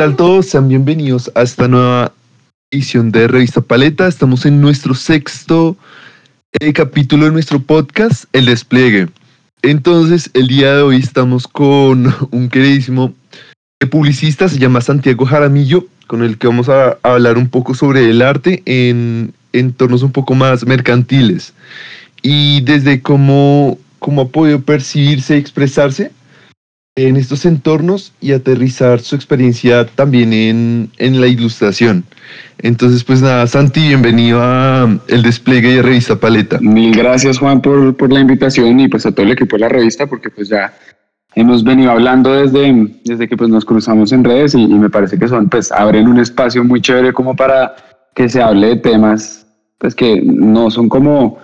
tal todos? Sean bienvenidos a esta nueva edición de Revista Paleta. Estamos en nuestro sexto eh, capítulo de nuestro podcast, El Despliegue. Entonces, el día de hoy estamos con un queridísimo publicista, se llama Santiago Jaramillo, con el que vamos a, hablar un poco sobre el arte en entornos un poco más mercantiles y desde cómo, cómo ha podido percibirse y expresarse en estos entornos y aterrizar su experiencia también en, en, la ilustración. Entonces, pues nada, Santi, bienvenido a el despliegue de Revista Paleta. Mil gracias, Juan, por, por la invitación y pues a todo el equipo de la revista, porque pues ya hemos venido hablando desde, desde que pues nos cruzamos en redes y, y me parece que son, pues abren un espacio muy chévere como para que se hable de temas, pues que no son como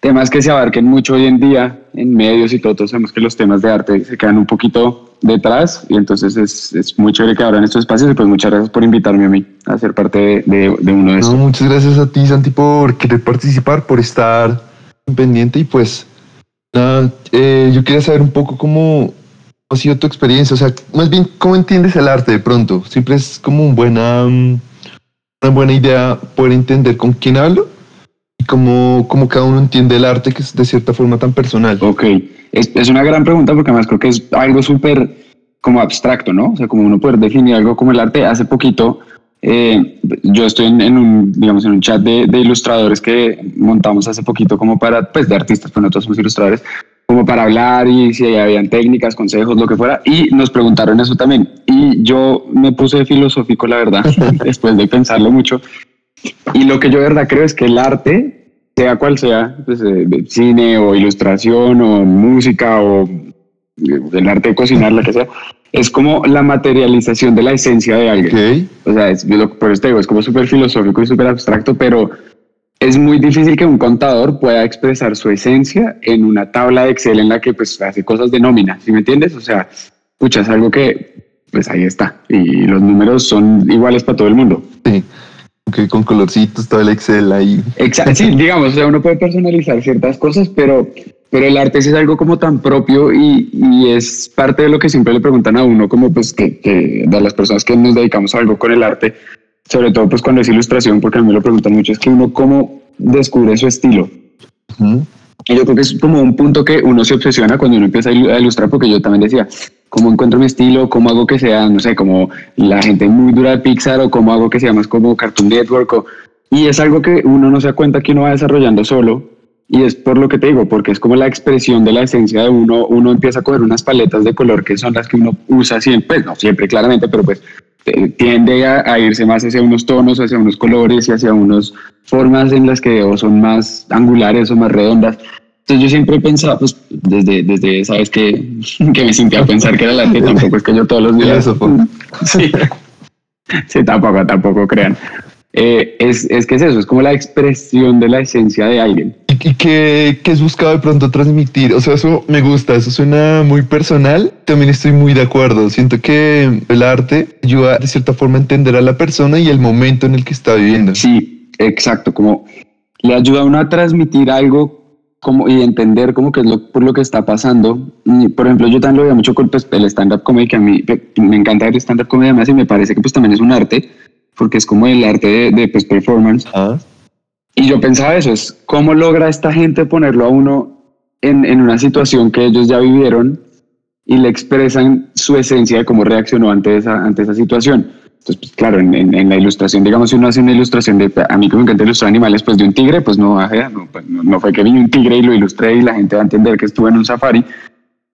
temas que se abarquen mucho hoy en día en medios y todo, todos sabemos que los temas de arte se quedan un poquito detrás y entonces es, es muy chévere que abran estos espacios y pues muchas gracias por invitarme a mí a ser parte de, de, uno de estos. No, muchas gracias a ti Santi por querer participar, por estar pendiente y pues nada, eh, yo quería saber un poco cómo ha sido tu experiencia, o sea, más bien cómo entiendes el arte de pronto, siempre es como un buena, una buena idea poder entender con quién hablo cómo, cómo cada uno entiende el arte que es de cierta forma tan personal. Ok, es, es una gran pregunta porque además creo que es algo súper como abstracto, ¿no? O sea, como uno puede definir algo como el arte. Hace poquito eh, yo estoy en, en, un, digamos, en un chat de, de, ilustradores que montamos hace poquito como para, pues de artistas, pues nosotros somos ilustradores, como para hablar y si habían técnicas, consejos, lo que fuera. Y nos preguntaron eso también. Y yo me puse filosófico, la verdad, después de pensarlo mucho. Y lo que yo de verdad creo es que el arte, sea cual sea, pues, eh, cine o ilustración o música o eh, el arte de cocinar, la que sea, es como la materialización de la esencia de alguien. Okay. O sea, es, por esto digo, es como súper filosófico y súper abstracto, pero es muy difícil que un contador pueda expresar su esencia en una tabla de Excel en la que pues hace cosas de nómina, ¿sí me entiendes? O sea, escuchas algo que pues ahí está y los números son iguales para todo el mundo. Sí. Okay, con colorcitos, todo el Excel ahí. Exacto, sí, digamos, o sea, uno puede personalizar ciertas cosas, pero, pero el arte sí es algo como tan propio y, y, es parte de lo que siempre le preguntan a uno, como pues que, que de las personas que nos dedicamos a algo con el arte, sobre todo pues cuando es ilustración, porque a mí me lo preguntan mucho, es que uno cómo descubre su estilo. Uh -huh. Y yo creo que es como un punto que uno se obsesiona cuando uno empieza a ilustrar, porque yo también decía, ¿cómo encuentro mi estilo? ¿Cómo hago que sea, no sé, como la gente muy dura de Pixar o cómo hago que sea más como Cartoon Network? O, y es algo que uno no se da cuenta que uno va desarrollando solo. Y es por lo que te digo, porque es como la expresión de la esencia de uno. Uno empieza a coger unas paletas de color que son las que uno usa siempre, pues no siempre claramente, pero pues tiende a, a, irse más hacia unos tonos, hacia unos colores y hacia unas formas en las que o son más angulares o más redondas. Entonces yo siempre he pensado, pues desde, desde sabes que, que me sentía a pensar que era la que tampoco es que yo todos los días... Sí, sí tampoco, tampoco crean. Eh, es, es que es eso, es como la expresión de la esencia de alguien. ¿Y qué, qué has buscado de pronto transmitir? O sea, eso me gusta, eso suena muy personal. También estoy muy de acuerdo. Siento que el arte ayuda de cierta forma a entender a la persona y el momento en el que está viviendo. Sí, exacto. Como le ayuda a uno a transmitir algo como, y entender como que es lo, por lo que está pasando. Y, por ejemplo, yo también lo veo mucho con pues, el stand-up comedy, que a mí me encanta el stand-up comedy además y me parece que pues también es un arte porque es como el arte de, de pues, performance. Ah. Y yo pensaba eso, es cómo logra esta gente ponerlo a uno en, en, una situación que ellos ya vivieron y le expresan su esencia de cómo reaccionó ante esa, ante esa situación. Entonces, pues, claro, en, en, en, la ilustración, digamos, si uno hace una ilustración de, a mí que me encanta ilustrar animales, pues de un tigre, pues no, no, no, no fue que vi un tigre y lo ilustré y la gente va a entender que estuve en un safari,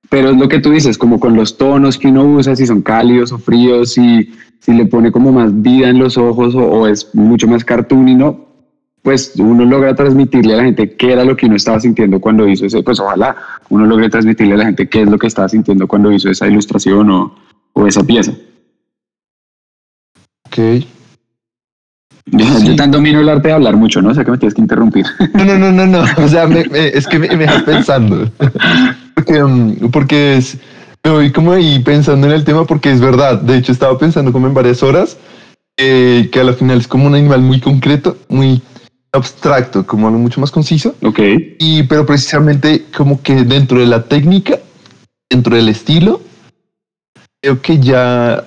pero es lo que tú dices, como con los tonos que uno usa, si son cálidos o fríos, si, si le pone como más vida en los ojos o, o es mucho más cartoon y no, pues uno logra transmitirle a la gente qué era lo que uno estaba sintiendo cuando hizo ese, pues ojalá uno logre transmitirle a la gente qué es lo que estaba sintiendo cuando hizo esa ilustración o, o esa pieza. Ok. Yo, sí. yo tan domino el arte de hablar mucho, ¿no? O sea que me tienes que interrumpir. No, no, no, no, no. O sea, me, me, es que me, me dejas pensando. Porque, um, porque es, me voy como ahí pensando en el tema porque es verdad. De hecho, estaba pensando como en varias horas eh, que a la final es como un animal muy concreto, muy abstracto, como algo mucho más conciso. Ok. Y pero precisamente como que dentro de la técnica, dentro del estilo, creo que ya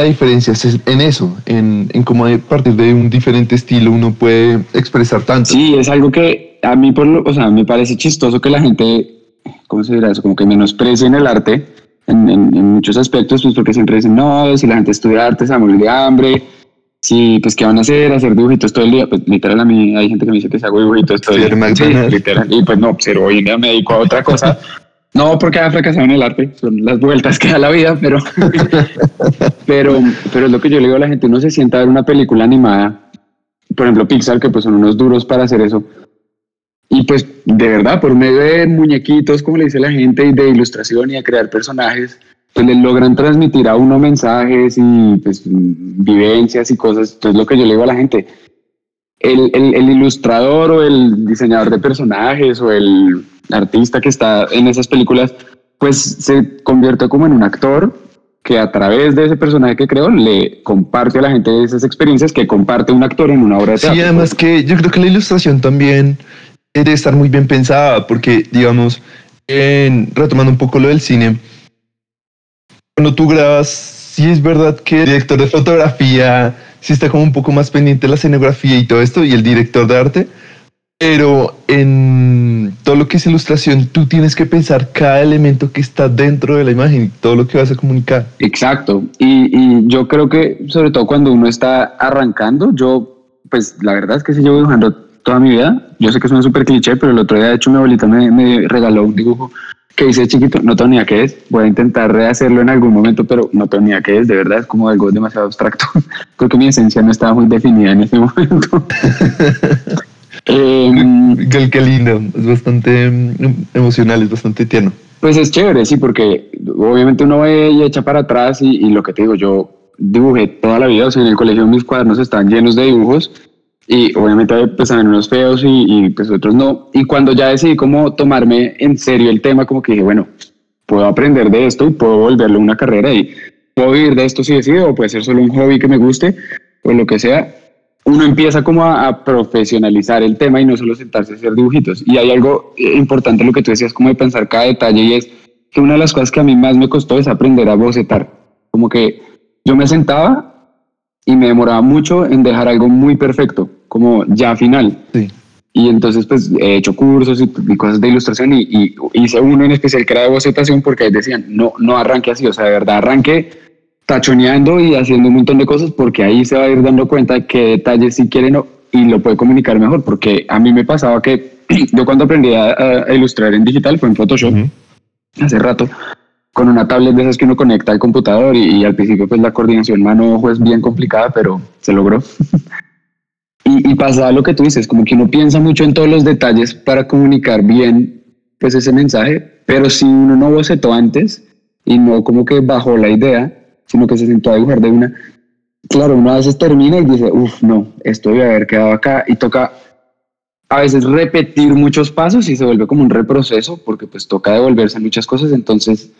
la diferencia es en eso, en, en cómo a partir de un diferente estilo uno puede expresar tanto. Sí, es algo que a mí, por lo, o sea, me parece chistoso que la gente, ¿cómo se dirá eso? Como que menosprecie en el arte en, en, muchos aspectos, pues porque siempre dicen, no, si la gente estudia arte se va a morir de hambre, si, pues, ¿qué van a hacer? Hacer dibujitos todo el día. Pues, literal, a mí hay gente que me dice que se hago dibujitos todo el día. Sí, literal. Y pues, no, pero hoy en día me dedico a otra cosa. No porque haya fracasado en el arte, son las vueltas que da la vida, pero, pero, pero es lo que yo le digo a la gente, uno se sienta a ver una película animada, por ejemplo Pixar, que pues son unos duros para hacer eso, y pues de verdad, por medio de muñequitos, como le dice la gente, y de ilustración y de crear personajes, pues le logran transmitir a uno mensajes y pues vivencias y cosas. Entonces lo que yo le digo a la gente, el, el, el ilustrador o el diseñador de personajes o el artista que está en esas películas, pues se convierte como en un actor que a través de ese personaje que creó le comparte a la gente esas experiencias que comparte un actor en una obra de teatro. Sí, además que yo creo que la ilustración también debe estar muy bien pensada porque, digamos, en, retomando un poco lo del cine, cuando tú grabas, sí es verdad que el director de fotografía sí está como un poco más pendiente de la escenografía y todo esto, y el director de arte, pero en todo lo que es ilustración, tú tienes que pensar cada elemento que está dentro de la imagen y todo lo que vas a comunicar. Exacto. Y, y, yo creo que, sobre todo cuando uno está arrancando, yo, pues la verdad es que sí llevo dibujando toda mi vida. Yo sé que es una súper cliché, pero el otro día, de hecho, mi abuelita me, me regaló un dibujo que hice chiquito. No tengo ni idea qué es. Voy a intentar rehacerlo en algún momento, pero no tengo ni idea qué es. De verdad, es como algo demasiado abstracto. Creo que mi esencia no estaba muy definida en ese momento. Eh, qué, lindo, es bastante mm, emocional, es bastante tierno. Pues es chévere, sí, porque obviamente uno ve y echa para atrás y, lo que te digo, yo dibujé toda la vida, o sea, en el colegio mis cuadernos están llenos de dibujos y obviamente pues saben unos feos y, y, pues otros no. Y cuando ya decidí como tomarme en serio el tema, como que dije, bueno, puedo aprender de esto y puedo volverlo una carrera y puedo vivir de esto si decido, o puede ser solo un hobby que me guste o lo que sea uno empieza como a, profesionalizar el tema y no solo sentarse a hacer dibujitos. Y hay algo eh, importante lo que tú decías, como de pensar cada detalle, y es que una de las cosas que a mí más me costó es aprender a bocetar. Como que yo me sentaba y me demoraba mucho en dejar algo muy perfecto, como ya final. Y entonces pues he hecho cursos y, cosas de ilustración y, y, hice uno en especial que era de bocetación porque decían, no, no arranque así, o sea, de verdad arranque tachoneando y haciendo un montón de cosas porque ahí se va a ir dando cuenta de qué detalles sí quieren y lo puede comunicar mejor. Porque a mí me pasaba que yo cuando aprendí a, ilustrar en digital fue en Photoshop hace rato con una tablet de esas que uno conecta al computador y, al principio pues la coordinación mano-ojo es bien complicada, pero se logró. y, y pasa lo que tú dices, como que uno piensa mucho en todos los detalles para comunicar bien pues ese mensaje, pero si uno no bocetó antes y no como que bajó la idea, sino que se sentó a dibujar de una. Claro, uno a veces termina y dice, uff, no, esto debe haber quedado acá y toca a veces repetir muchos pasos y se vuelve como un reproceso porque pues toca devolverse muchas cosas. Entonces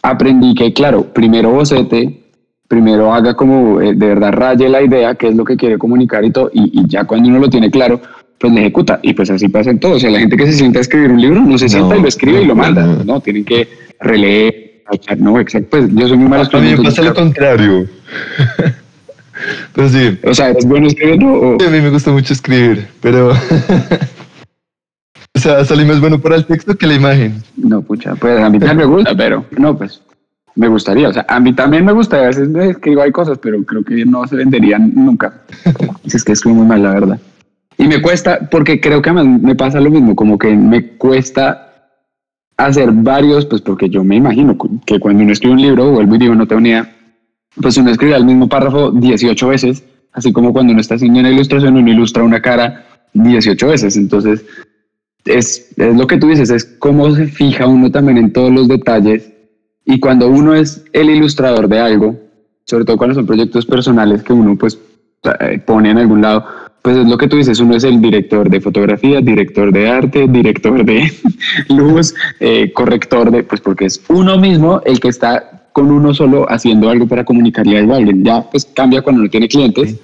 aprendí que, claro, primero bocete, primero haga como eh, de verdad raye la idea, qué es lo que quiere comunicar y todo, y, ya cuando uno lo tiene claro, pues le ejecuta. Y pues así pasa en todo. O sea, la gente que se sienta a escribir un libro no se sienta y lo escribe y lo manda. No, tienen que releer no, exacto. Pues yo soy muy malo A mí me pasa lo contrario. pues sí. O sea, ¿es bueno escribiendo? O? a mí me gusta mucho escribir, pero. o sea, salir más bueno para el texto que la imagen. No, pucha, pues a mí también me gusta, pero no, pues me gustaría. O sea, a mí también me gusta. A veces me escribo hay cosas, pero creo que no se venderían nunca. Si es que escribo muy mal, la verdad. Y me cuesta, porque creo que me pasa lo mismo, como que me cuesta hacer varios, pues porque yo me imagino que cuando uno escribe un libro, vuelvo y digo, no tengo ni idea, pues uno escribe el mismo párrafo 18 veces, así como cuando uno está haciendo una ilustración, uno ilustra una cara 18 veces. Entonces, es, es lo que tú dices, es cómo se fija uno también en todos los detalles. Y cuando uno es el ilustrador de algo, sobre todo cuando son proyectos personales que uno pues eh, pone en algún lado, pues es lo que tú dices, uno es el director de fotografía, director de arte, director de luz, eh, corrector de, pues porque es uno mismo el que está con uno solo haciendo algo para comunicarle algo a alguien. Ya pues cambia cuando no tiene clientes,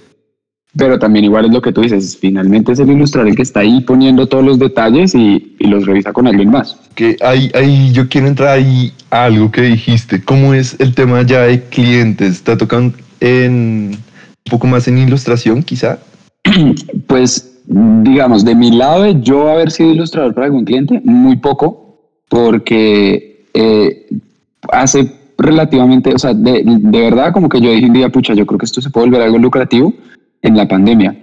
pero también igual es lo que tú dices, finalmente es el ilustrador el que está ahí poniendo todos los detalles y, y los revisa con alguien más. Que ahí, ahí yo quiero entrar ahí a algo que dijiste, ¿cómo es el tema ya de clientes? ¿Está tocando en un poco más en ilustración, quizá? Pues, digamos, de mi lado, yo haber sido ilustrador para algún cliente, muy poco, porque eh, hace relativamente, o sea, de, de, verdad, como que yo dije un día, pucha, yo creo que esto se puede volver algo lucrativo en la pandemia.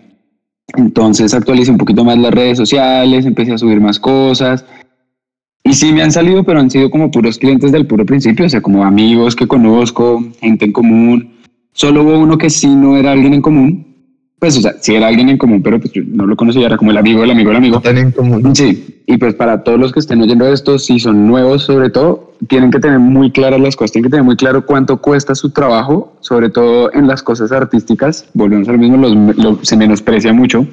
Entonces actualicé un poquito más las redes sociales, empecé a subir más cosas. Y sí me han salido, pero han sido como puros clientes del puro principio, o sea, como amigos que conozco, gente en común. Solo hubo uno que sí no era alguien en común, pues, o sea, sí era alguien en común, pero pues yo no lo conocía, era como el amigo del amigo del amigo. Están en común. Sí, y pues para todos los que estén oyendo esto, si son nuevos sobre todo, tienen que tener muy claras las cosas, tienen que tener muy claro cuánto cuesta su trabajo, sobre todo en las cosas artísticas, volvemos al mismo, los, se menosprecia mucho.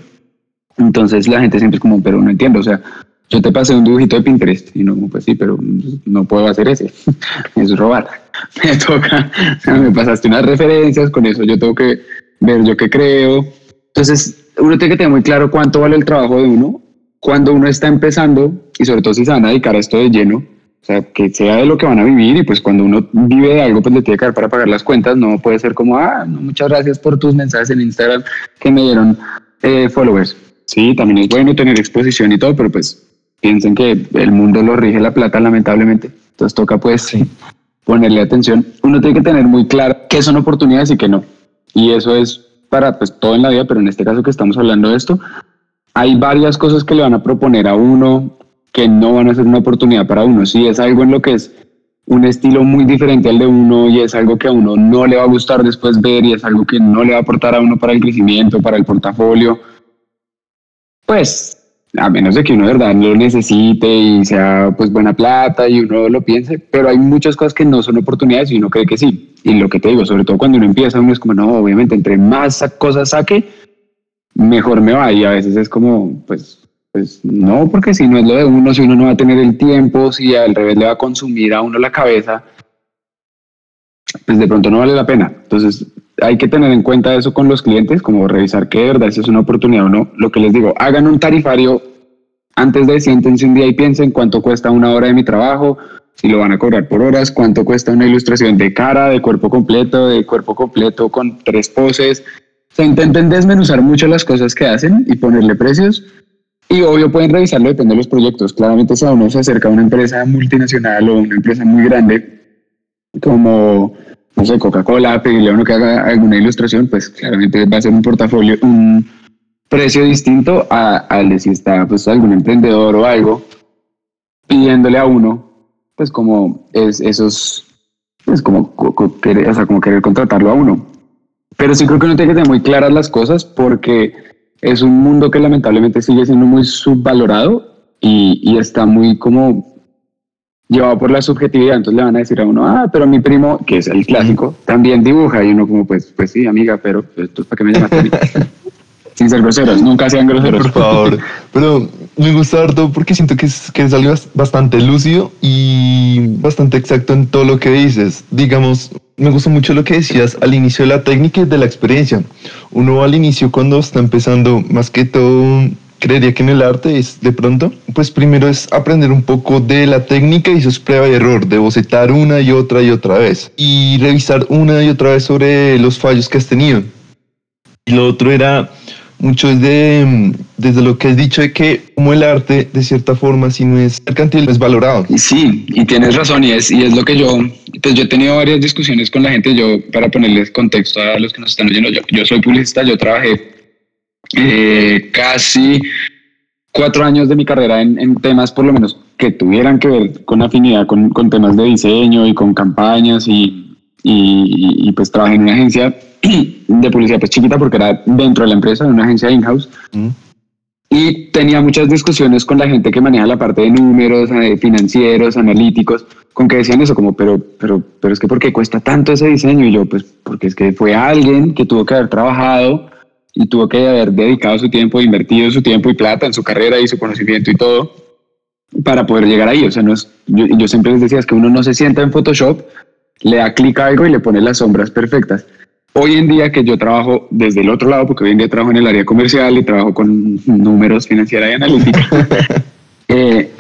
Entonces la gente siempre es como, pero no entiendo, o sea, yo te pasé un dibujito de Pinterest y no, pues sí, pero no puedo hacer ese, es robar. Me toca, me pasaste unas referencias, con eso yo tengo que ver yo qué creo. Entonces, uno tiene que tener muy claro cuánto vale el trabajo de uno cuando uno está empezando y sobre todo si se van a dedicar a esto de lleno, o sea, que sea de lo que van a vivir y pues cuando uno vive de algo, pues le tiene que dar para pagar las cuentas, no puede ser como, ah, no, muchas gracias por tus mensajes en Instagram que me dieron eh, followers. Sí, también es bueno tener exposición y todo, pero pues piensen que el mundo lo rige la plata, lamentablemente. Entonces toca pues ponerle atención. Uno tiene que tener muy claro qué son oportunidades y qué no. Y eso es para pues todo en la vida, pero en este caso que estamos hablando de esto, hay varias cosas que le van a proponer a uno que no van a ser una oportunidad para uno. Si es algo en lo que es un estilo muy diferente al de uno y es algo que a uno no le va a gustar después ver y es algo que no le va a aportar a uno para el crecimiento, para el portafolio, pues a menos de que uno de verdad lo necesite y sea pues buena plata y uno lo piense, pero hay muchas cosas que no son oportunidades y uno cree que sí. Y lo que te digo, sobre todo cuando uno empieza, uno es como, no, obviamente, entre más cosas saque, mejor me va. Y a veces es como, pues, pues no, porque si no es lo de uno, si uno no va a tener el tiempo, si al revés le va a consumir a uno la cabeza, pues de pronto no vale la pena. Entonces, hay que tener en cuenta eso con los clientes, como revisar que de verdad si es una oportunidad o no. Lo que les digo, hagan un tarifario antes de siéntense un día y piensen cuánto cuesta una hora de mi trabajo, si lo van a cobrar por horas, cuánto cuesta una ilustración de cara, de cuerpo completo, de cuerpo completo con tres poses. Se intenten desmenuzar mucho las cosas que hacen y ponerle precios. Y obvio pueden revisarlo, depende de los proyectos. Claramente si a uno se acerca a una empresa multinacional o una empresa muy grande, como no sé, Coca-Cola, pedirle a uno que haga alguna ilustración, pues claramente va a ser un portafolio, un precio distinto al de si está pues algún emprendedor o algo pidiéndole a uno, pues como es esos, es como, querer, o sea, como querer contratarlo a uno. Pero sí creo que uno tiene que tener muy claras las cosas porque es un mundo que lamentablemente sigue siendo muy subvalorado y, y está muy como llevado por la subjetividad, entonces le van a decir a uno, ah, pero mi primo, que es el clásico, también dibuja, y uno como, pues, pues sí, amiga, pero esto es para que me llamaste a mí. Sin ser groseros, nunca sean groseros. Por favor, pero me gusta harto porque siento que es, que es algo bastante lúcido y bastante exacto en todo lo que dices. Digamos, me gusta mucho lo que decías al inicio de la técnica y de la experiencia. Uno al inicio cuando está empezando, más que todo creería que en el arte es de pronto, pues primero es aprender un poco de la técnica y sus prueba y error, de bocetar una y otra y otra vez y revisar una y otra vez sobre los fallos que has tenido. Y lo otro era mucho desde, desde lo que has dicho de que como el arte, de cierta forma, si no es mercantil, es valorado. Sí, y tienes razón, y es, y es lo que yo, pues yo he tenido varias discusiones con la gente, yo, para ponerles contexto a los que nos están oyendo, yo, yo soy publicista, yo trabajé eh, casi cuatro años de mi carrera en, temas, por lo menos, que tuvieran que ver con afinidad con, con temas de diseño y con campañas y, y, pues trabajé en una agencia de publicidad pues chiquita porque era dentro de la empresa, en una agencia in-house. Mm. Y tenía muchas discusiones con la gente que maneja la parte de números, eh, financieros, analíticos, con que decían eso, como, pero, pero, pero es que ¿por qué cuesta tanto ese diseño? Y yo, pues, porque es que fue alguien que tuvo que haber trabajado y tuvo que haber dedicado su tiempo, invertido su tiempo y plata en su carrera y su conocimiento y todo para poder llegar ahí. O sea, no es, yo, siempre les decía es que uno no se sienta en Photoshop, le da clic a algo y le pone las sombras perfectas. Hoy en día que yo trabajo desde el otro lado, porque hoy en día trabajo en el área comercial y trabajo con números financieros y analítica, eh,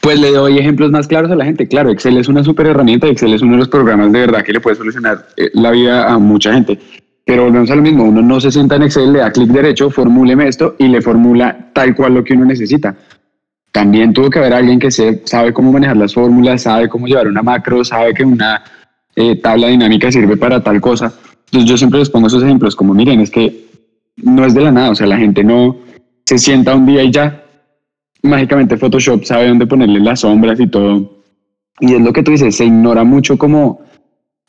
Pues le doy ejemplos más claros a la gente. Claro, Excel es una super herramienta, Excel es uno de los programas de verdad que le puede solucionar eh, la vida a mucha gente. Pero volvemos a lo mismo, uno no se sienta en Excel, le da clic derecho, formúleme esto y le formula tal cual lo que uno necesita. También tuvo que haber alguien que se, sabe cómo manejar las fórmulas, sabe cómo llevar una macro, sabe que una eh, tabla dinámica sirve para tal cosa. Entonces yo siempre les pongo esos ejemplos como, miren, es que no es de la nada, o sea, la gente no se sienta un día y ya, mágicamente Photoshop sabe dónde ponerle las sombras y todo. Y es lo que tú dices, se ignora mucho como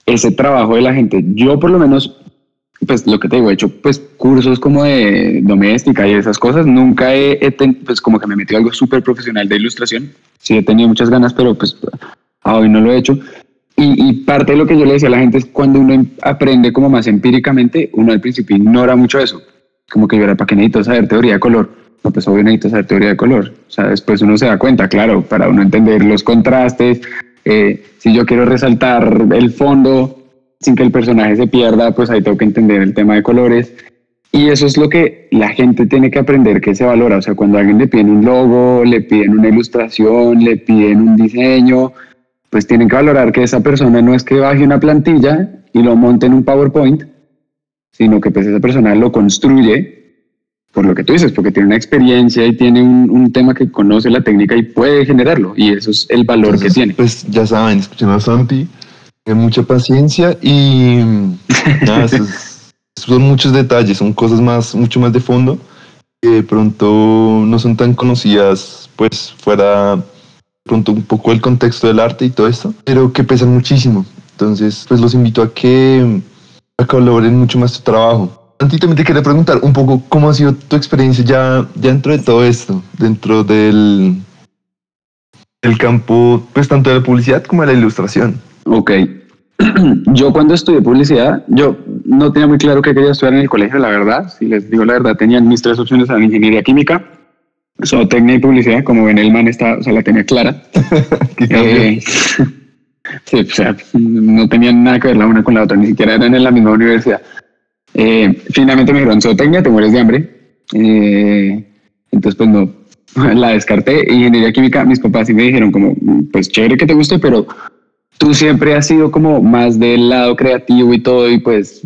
ese trabajo de la gente. Yo por lo menos pues lo que te digo, he hecho pues cursos como de doméstica y esas cosas. Nunca he, pues como que me metí algo súper profesional de ilustración. Sí he tenido muchas ganas, pero pues a hoy no lo he hecho. Y, y, parte de lo que yo le decía a la gente es cuando uno aprende como más empíricamente, uno al principio ignora mucho eso. Como que yo era, ¿para qué necesito saber teoría de color? No, pues obvio necesito saber teoría de color. O sea, después uno se da cuenta, claro, para uno entender los contrastes. Eh, si yo quiero resaltar el fondo, sin que el personaje se pierda, pues ahí tengo que entender el tema de colores. Y eso es lo que la gente tiene que aprender que se valora. O sea, cuando alguien le piden un logo, le piden una ilustración, le piden un diseño, pues tienen que valorar que esa persona no es que baje una plantilla y lo monte en un PowerPoint, sino que pues esa persona lo construye por lo que tú dices, porque tiene una experiencia y tiene un, tema que conoce la técnica y puede generarlo. Y eso es el valor que tiene. Pues ya saben, escuchen a Santi, mucha paciencia y nada, son muchos detalles, son cosas más, mucho más de fondo que de pronto no son tan conocidas, pues fuera pronto un poco el contexto del arte y todo esto, pero que pesan muchísimo. Entonces, pues los invito a que, a colaboren mucho más tu trabajo. Antes también te quería preguntar un poco cómo ha sido tu experiencia ya, ya dentro de todo esto, dentro del, del campo, pues tanto de la publicidad como de la ilustración. Ok. Yo cuando estudié publicidad, yo no tenía muy claro qué quería estudiar en el colegio, la verdad. Si les digo la verdad, tenía mis tres opciones a ingeniería química, zootecnia y publicidad. Como ven, el man está, o sea, la tenía clara. eh, sí, o sea, no tenían nada que ver la una con la otra, ni siquiera eran en la misma universidad. Eh, finalmente me dijeron zootecnia, te mueres de hambre. Eh, entonces, pues no, la descarté. Ingeniería química, mis papás sí me dijeron como, pues chévere que te guste, pero tú siempre has sido como más del lado creativo y todo, y pues,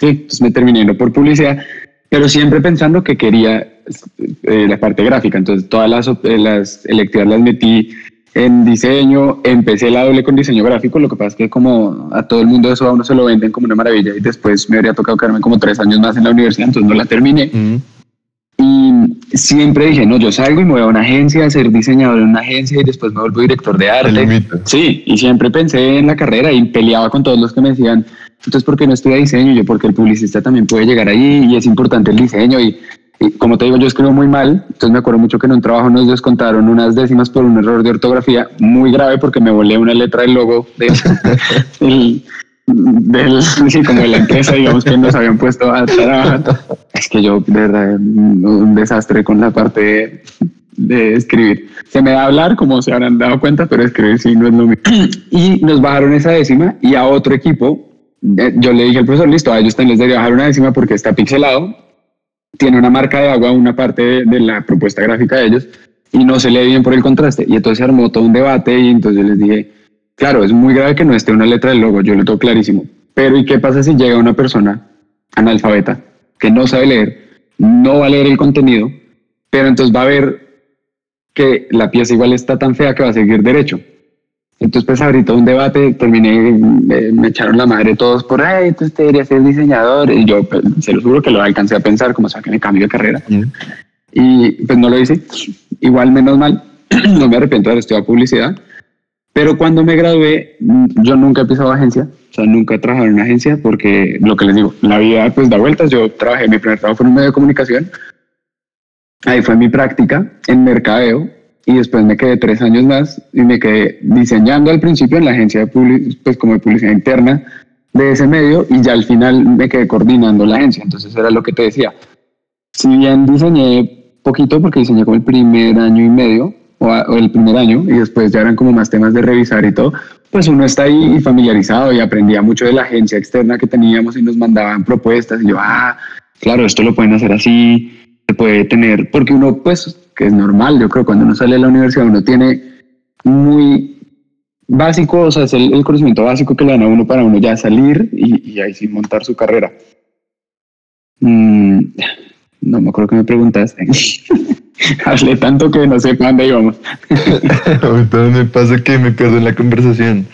sí, pues me terminé por publicidad, pero siempre pensando que quería eh, la parte gráfica. Entonces, todas las, eh, las electivas las metí en diseño, empecé la doble con diseño gráfico, lo que pasa es que como a todo el mundo eso a uno se lo venden como una maravilla y después me habría tocado quedarme como tres años más en la universidad, entonces no la terminé. Y siempre dije, no, yo salgo y me voy a una agencia a ser diseñador en una agencia y después me vuelvo director de arte. Sí, y siempre pensé en la carrera y peleaba con todos los que me decían, entonces, ¿por qué no estudia diseño? Yo, porque el publicista también puede llegar ahí y es importante el diseño. Y, como te digo, yo escribo muy mal, entonces me acuerdo mucho que en un trabajo nos descontaron unas décimas por un error de ortografía muy grave porque me volé una letra del logo de, del, sí, como de la empresa, digamos, que nos habían puesto a trabajar. Es que yo, de verdad, un desastre con la parte de, escribir. Se me da hablar, como se habrán dado cuenta, pero escribir sí no es lo mismo. Y nos bajaron esa décima y a otro equipo, eh, yo le dije al profesor, listo, a ellos también les debería bajar una décima porque está pixelado, tiene una marca de agua, una parte de, de la propuesta gráfica de ellos, y no se lee bien por el contraste. Y entonces se armó todo un debate y entonces yo les dije, Claro, es muy grave que no esté una letra del logo, yo lo tengo clarísimo. Pero ¿y qué pasa si llega una persona analfabeta que no sabe leer, no va a leer el contenido, pero entonces va a ver que la pieza igual está tan fea que va a seguir derecho? Entonces, pues ahorita un debate, terminé, me, echaron la madre todos por, ahí, tú deberías ser diseñador. Y yo, pues, se lo juro que lo alcancé a pensar, como sea que me cambio de carrera. Y pues no lo hice. Igual, menos mal, no me arrepiento de haber estudiado publicidad pero cuando me gradué, yo nunca he pisado agencia, o sea, nunca he trabajado en una agencia porque lo que les digo, la vida pues da vueltas. Yo trabajé, mi primer trabajo fue en un medio de comunicación. Ahí fue mi práctica en mercadeo y después me quedé tres años más y me quedé diseñando al principio en la agencia de pues como de publicidad interna de ese medio y ya al final me quedé coordinando la agencia. Entonces era lo que te decía. Si bien diseñé poquito porque diseñé como el primer año y medio, o, el primer año y después ya eran como más temas de revisar y todo, pues uno está ahí familiarizado y aprendía mucho de la agencia externa que teníamos y nos mandaban propuestas y yo, ah, claro, esto lo pueden hacer así, se puede tener, porque uno pues, que es normal, yo creo, cuando uno sale de la universidad uno tiene muy básico, o sea, es el, conocimiento básico que le dan a uno para uno ya salir y, ahí sí montar su carrera. Mm, no me acuerdo que me preguntaste. Hablé tanto que no sé para dónde íbamos. me pasa que me pierdo en la conversación.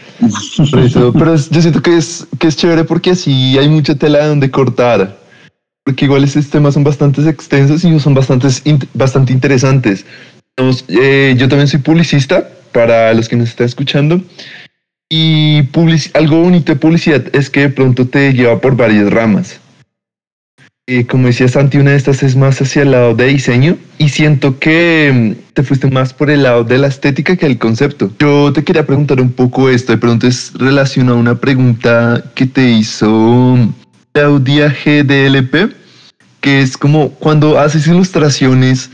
pero yo siento que es, que es chévere porque así hay mucha tela donde cortar. Porque igual estos temas son bastante extensos y son bastantes, bastante interesantes. Eh, yo también soy publicista, para los que nos están escuchando. Y algo bonito de publicidad es que de pronto te lleva por varias ramas. Eh, como decía Santi, una de estas es más hacia el lado de diseño y siento que mm, te fuiste más por el lado de la estética que el concepto. Yo te quería preguntar un poco esto, de pronto es relacionado a una pregunta que te hizo Claudia GDLP, que es como cuando haces ilustraciones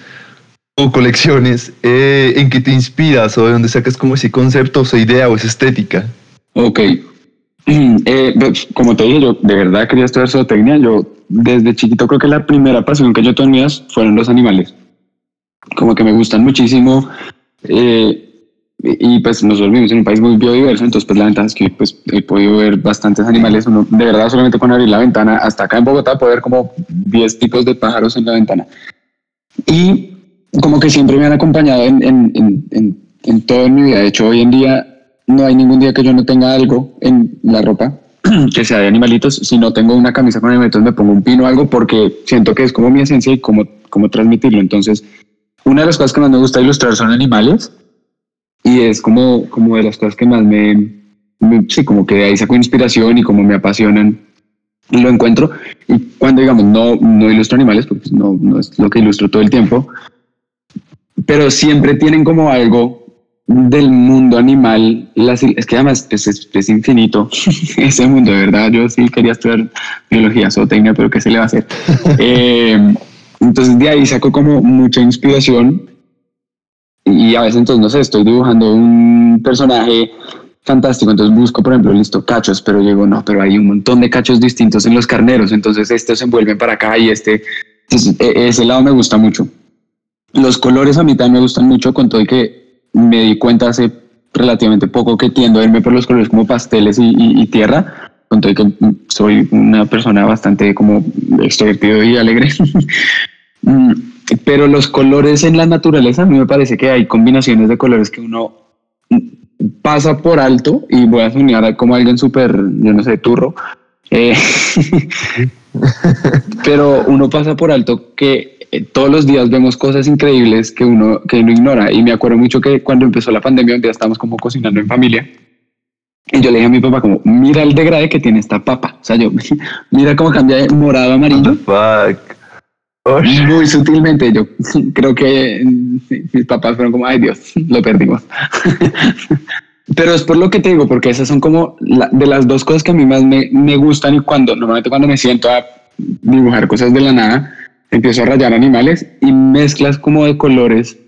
o colecciones, eh, ¿en qué te inspiras o de dónde sacas como ese concepto, o esa idea o esa estética? Ok, eh, pues, como te dije, yo de verdad quería estudiar zootecnia. Yo desde chiquito creo que la primera pasión que yo tenía fueron los animales. Como que me gustan muchísimo. Eh, y pues nos volvimos en un país muy biodiverso, entonces pues la ventaja es que pues he podido ver bastantes animales, uno de verdad solamente con abrir la ventana, hasta acá en Bogotá puedo ver como 10 tipos de pájaros en la ventana. Y como que siempre me han acompañado en, en, en, en todo mi vida, de hecho hoy en día no hay ningún día que yo no tenga algo en la ropa que sea de animalitos. Si no tengo una camisa con animalitos, me pongo un pino algo porque siento que es como mi esencia y cómo, cómo transmitirlo. Entonces, una de las cosas que más me gusta ilustrar son animales y es como, como de las cosas que más me, sí, como que de ahí saco inspiración y como me apasionan lo encuentro. Y cuando digamos no, no ilustro animales, porque pues no, no es lo que ilustro todo el tiempo, pero siempre tienen como algo del mundo animal, es que además es, infinito ese mundo, de verdad. Yo sí quería estudiar biología, zootecnia, pero ¿qué se le va a hacer? Eh, entonces de ahí saco como mucha inspiración y a veces entonces, no sé, estoy dibujando un personaje fantástico, entonces busco, por ejemplo, listo, cachos, pero llego, no, pero hay un montón de cachos distintos en los carneros, entonces estos se envuelven para acá y este, entonces, e, ese lado me gusta mucho. Los colores a mí también me gustan mucho, con todo y que me di cuenta hace relativamente poco que tiendo a irme por los colores como pasteles y, tierra, con todo que soy una persona bastante como extrovertido y alegre. Mm, pero los colores en la naturaleza, a mí me parece que hay combinaciones de colores que uno pasa por alto y voy a soñar como alguien súper, yo no sé, turro. Eh, pero uno pasa por alto que todos los días vemos cosas increíbles que uno, que uno ignora. Y me acuerdo mucho que cuando empezó la pandemia, un día estábamos como cocinando en familia. Y yo le dije a mi papá como, mira el degrade que tiene esta papa. O sea, yo, mira cómo cambia de morado a amarillo. Muy sutilmente. Yo creo que mis papás fueron como, ay Dios, lo perdimos. Pero es por lo que te digo, porque esas son como de las dos cosas que a mí más me, me gustan y cuando, normalmente cuando me siento a dibujar cosas de la nada, empiezo a rayar animales y mezclas como de colores,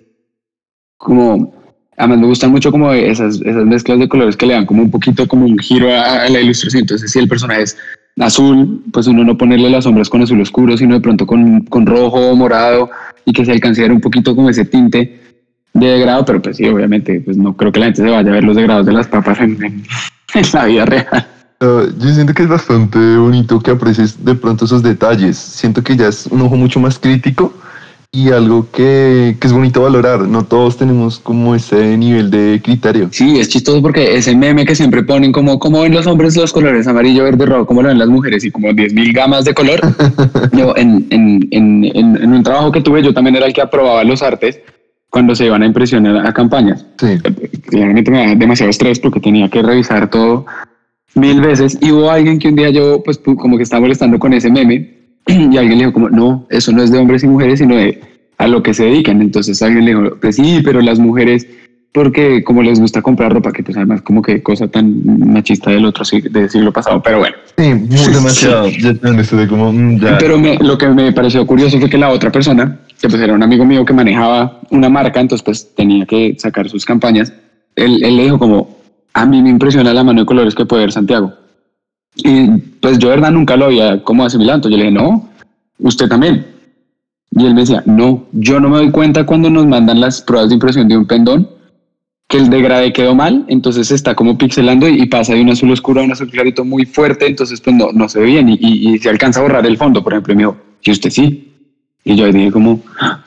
como, además me gustan mucho como esas, esas mezclas de colores que le dan como un poquito como un giro a, la ilustración. Entonces, si el personaje es azul, pues uno no ponerle las sombras con azul oscuro, sino de pronto con, con rojo o morado y que se alcance a un poquito como ese tinte de degrado, pero pues sí, obviamente, pues no creo que la gente se vaya a ver los degrados de las papas en, en la vida real. Ah, yo siento que es bastante bonito que aprecies de pronto esos detalles. Siento que ya es un ojo mucho más crítico y algo que, que, es bonito valorar. No todos tenemos como ese nivel de criterio. Sí, es chistoso porque ese meme que siempre ponen como cómo ven los hombres los colores amarillo, verde, rojo, cómo lo ven las mujeres y como 10.000 gamas de color. yo en, en, en, en, un trabajo que tuve, yo también era el que aprobaba los artes cuando se iban a impresionar a campañas. Sí. Realmente me daba demasiado estrés porque tenía que revisar todo mil veces. Y hubo alguien que un día yo, pues como que estaba molestando con ese meme y alguien le dijo como, no, eso no es de hombres y mujeres, sino de a lo que se dedican. Entonces alguien le dijo, pues sí, pero las mujeres, porque como les gusta comprar ropa, que pues además como que cosa tan machista del otro del siglo pasado, pero bueno. Sí, muy demasiado. como, mm, Pero lo que me pareció curioso fue que la otra persona, que pues era un amigo mío que manejaba una marca, entonces pues tenía que sacar sus campañas, él, él le dijo como, a mí me impresiona la mano de colores que puede ver Santiago. Y pues yo, verdad, nunca lo había como asimilado. Entonces yo le dije, no, usted también. Y él me decía, no, yo no me doy cuenta cuando nos mandan las pruebas de impresión de un pendón que el degradé quedó mal, entonces está como pixelando y, pasa de un azul oscuro a un azul clarito muy fuerte, entonces pues no, no se ve bien y, y, se alcanza a borrar el fondo, por ejemplo, y me dijo, ¿y usted sí? Y yo dije como,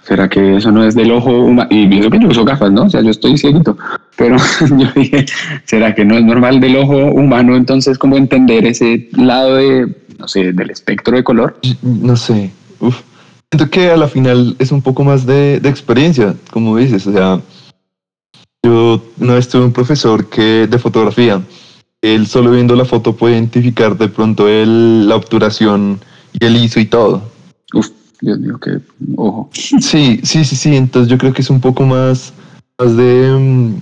¿será que eso no es del ojo humano? Y me que yo uso gafas, ¿no? O sea, yo estoy cieguito. Pero yo dije, ¿será que no es normal del ojo humano entonces como entender ese lado de, no sé, del espectro de color? No sé. Uf. Siento que a la final es un poco más de, de experiencia, como dices. O sea, yo una vez tuve un profesor que de fotografía. Él solo viendo la foto puede identificar de pronto el, la obturación y el ISO y todo. Uf Dios mío, qué ojo. Sí, sí, sí, sí. Entonces yo creo que es un poco más, más de mm,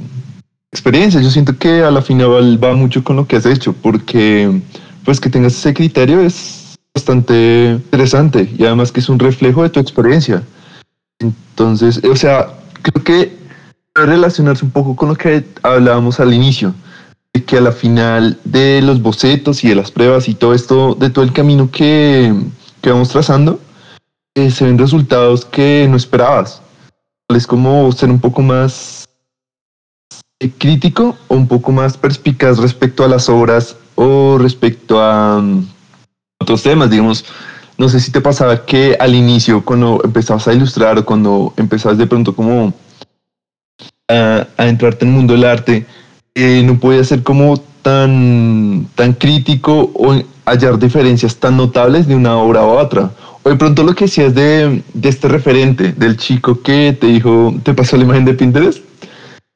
experiencia. Yo siento que a la final va mucho con lo que has hecho, porque pues que tengas ese criterio es bastante interesante y además que es un reflejo de tu experiencia. Entonces, o sea, creo que relacionarse un poco con lo que hablábamos al inicio, de que a la final de los bocetos y de las pruebas y todo esto, de todo el camino que, que vamos trazando, eh, se ven resultados que no esperabas. Es como ser un poco más eh, crítico o un poco más perspicaz respecto a las obras o respecto a mm, otros temas, digamos. No sé si te pasaba que al inicio, cuando empezabas a ilustrar o cuando empezabas de pronto como a, entrarte en el mundo del arte, eh, no podía ser como tan, tan crítico o hallar diferencias tan notables de una obra a otra. De pronto lo que decías de, de este referente, del chico que te dijo, te pasó la imagen de Pinterest.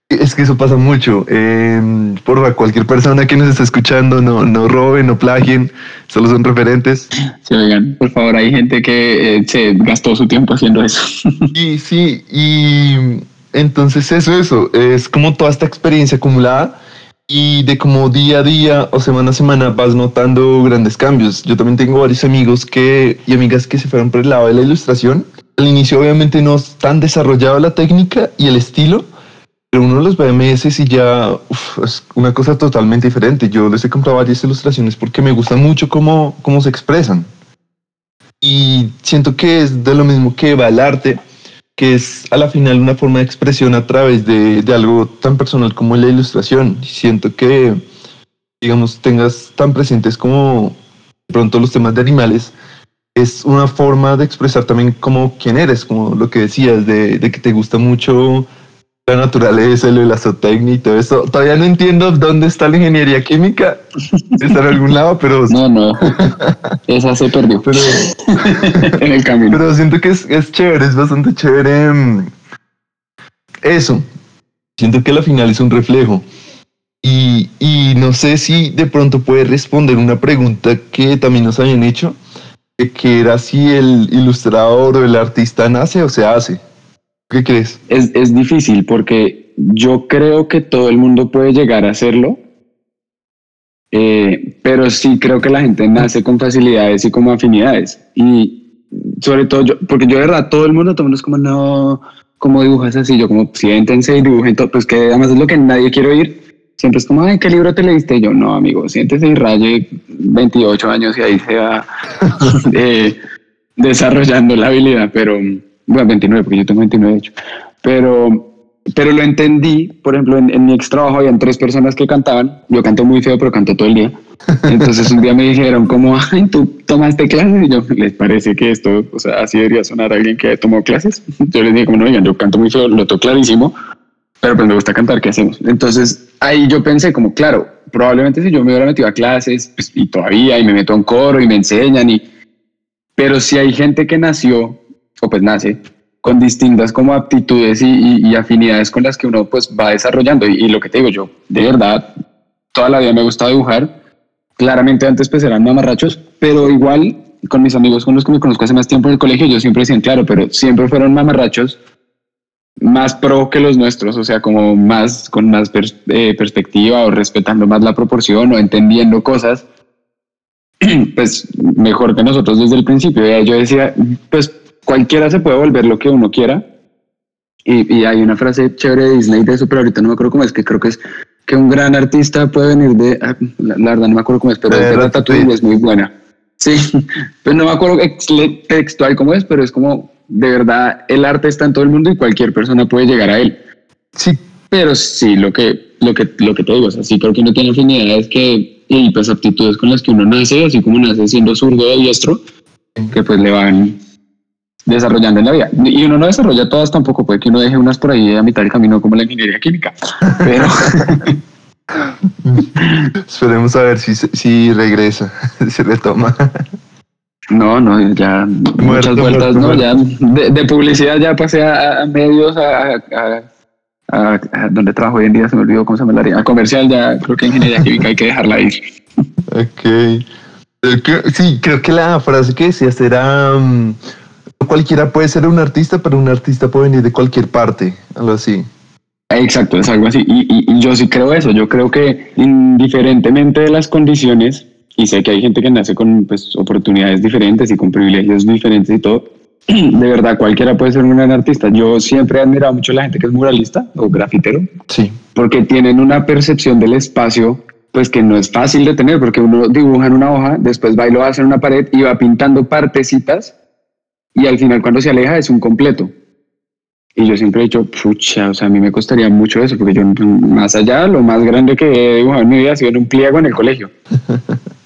Es que eso pasa mucho. Eh, por cualquier persona que nos esté escuchando, no, no roben, no plagien, solo son referentes. Sí, oigan, por favor, hay gente que eh, se gastó su tiempo haciendo eso. Y sí, y entonces eso, eso, es como toda esta experiencia acumulada y de como día a día o semana a semana vas notando grandes cambios. Yo también tengo varios amigos que, y amigas que se fueron por el lado de la ilustración. Al inicio obviamente no están desarrollado la técnica y el estilo, pero uno los BMS y ya es una cosa totalmente diferente. Yo les he comprado varias ilustraciones porque me gusta mucho cómo, cómo se expresan. Y siento que es de lo mismo que va el arte que es a la final una forma de expresión a través de, de algo tan personal como la ilustración. Siento que, digamos, tengas tan presentes como pronto los temas de animales, es una forma de expresar también como quién eres, como lo que decías, de, de que te gusta mucho la naturaleza, lo de la zootecnia y todo eso. Todavía no entiendo dónde está la ingeniería química. Está en algún lado, pero... No, no. Esa se perdió. Pero, en el camino. Pero siento que es, es chévere, es bastante chévere. Mm, eso. Siento que la final es un reflejo. Y, y no sé si de pronto puede responder una pregunta que también nos habían hecho, que era si el ilustrador o el artista nace o se hace. ¿Qué crees? Es, es difícil porque yo creo que todo el mundo puede llegar a hacerlo, eh, pero sí creo que la gente nace con facilidades y como afinidades. Y sobre todo, yo, porque yo de verdad, todo el mundo, todo el mundo es como, no, como dibujas así? Yo como, siéntense y dibujen todo, pues que además es lo que nadie quiere oír. Siempre es como, ay, ¿qué libro te leíste? Yo, no, amigo, siéntese y raye 28 años y ahí se va eh, desarrollando la habilidad, pero bueno, 29, porque yo tengo 29 de hecho, pero, pero lo entendí, por ejemplo, en, mi ex trabajo habían tres personas que cantaban, yo canto muy feo, pero canto todo el día, entonces un día me dijeron como, ay, tú tomaste clases, y yo, ¿les parece que esto, o sea, así debería sonar alguien que tomó clases? Yo les dije como, no, oigan, yo canto muy feo, lo toco clarísimo, pero pues me gusta cantar, ¿qué hacemos? Entonces ahí yo pensé como, claro, probablemente si yo me hubiera metido a clases, pues, y todavía, y me meto en coro y me enseñan, y, pero si hay gente que nació o pues nace con distintas como aptitudes y, afinidades con las que uno pues va desarrollando. Y, lo que te digo yo, de verdad, toda la vida me ha gustado dibujar. Claramente antes pues eran mamarrachos, pero igual con mis amigos con los que me conozco hace más tiempo en el colegio, yo siempre decían, claro, pero siempre fueron mamarrachos más pro que los nuestros, o sea, como más con más eh, perspectiva o respetando más la proporción o entendiendo cosas, pues mejor que nosotros desde el principio. Yo decía, pues cualquiera se puede volver lo que uno quiera. Y, hay una frase chévere de Disney de eso, pero ahorita no me acuerdo cómo es, que creo que es que un gran artista puede venir de, ah, la, verdad no me acuerdo cómo es, pero de Ratatouille es muy buena. Sí, pues no me acuerdo textual cómo es, pero es como, de verdad, el arte está en todo el mundo y cualquier persona puede llegar a él. Sí, pero sí lo que, lo que, lo que te digo, o sea, sí creo que uno tiene afinidades que, y pues aptitudes con las que uno nace, así como nace siendo zurdo de diestro, que pues le van desarrollando en la vida. Y uno no desarrolla todas tampoco, puede que uno deje unas por ahí a mitad del camino como la ingeniería química, pero... Esperemos a ver si, si regresa, si retoma. No, no, ya muchas vueltas, ¿no? Ya de, publicidad ya pasé a, medios, a, a, donde trabajo hoy en día, se me olvidó cómo se llama la área. A comercial ya creo que ingeniería química hay que dejarla ir. Ok. Sí, creo que la frase que decías era mm, cualquiera puede ser un artista, pero un artista puede venir de cualquier parte, algo así. Exacto, es algo así. Y, y, yo sí creo eso. Yo creo que indiferentemente de las condiciones, y sé que hay gente que nace con pues, oportunidades diferentes y con privilegios diferentes y todo, de verdad cualquiera puede ser un gran artista. Yo siempre he admirado mucho a la gente que es muralista o grafitero, sí. porque tienen una percepción del espacio pues que no es fácil de tener, porque uno dibuja en una hoja, después va y lo hace en una pared y va pintando partecitas y al final cuando se aleja es un completo. Y yo siempre he dicho, pucha, o sea, a mí me costaría mucho eso, porque yo más allá, lo más grande que he dibujado en mi vida ha sido en un pliego en el colegio.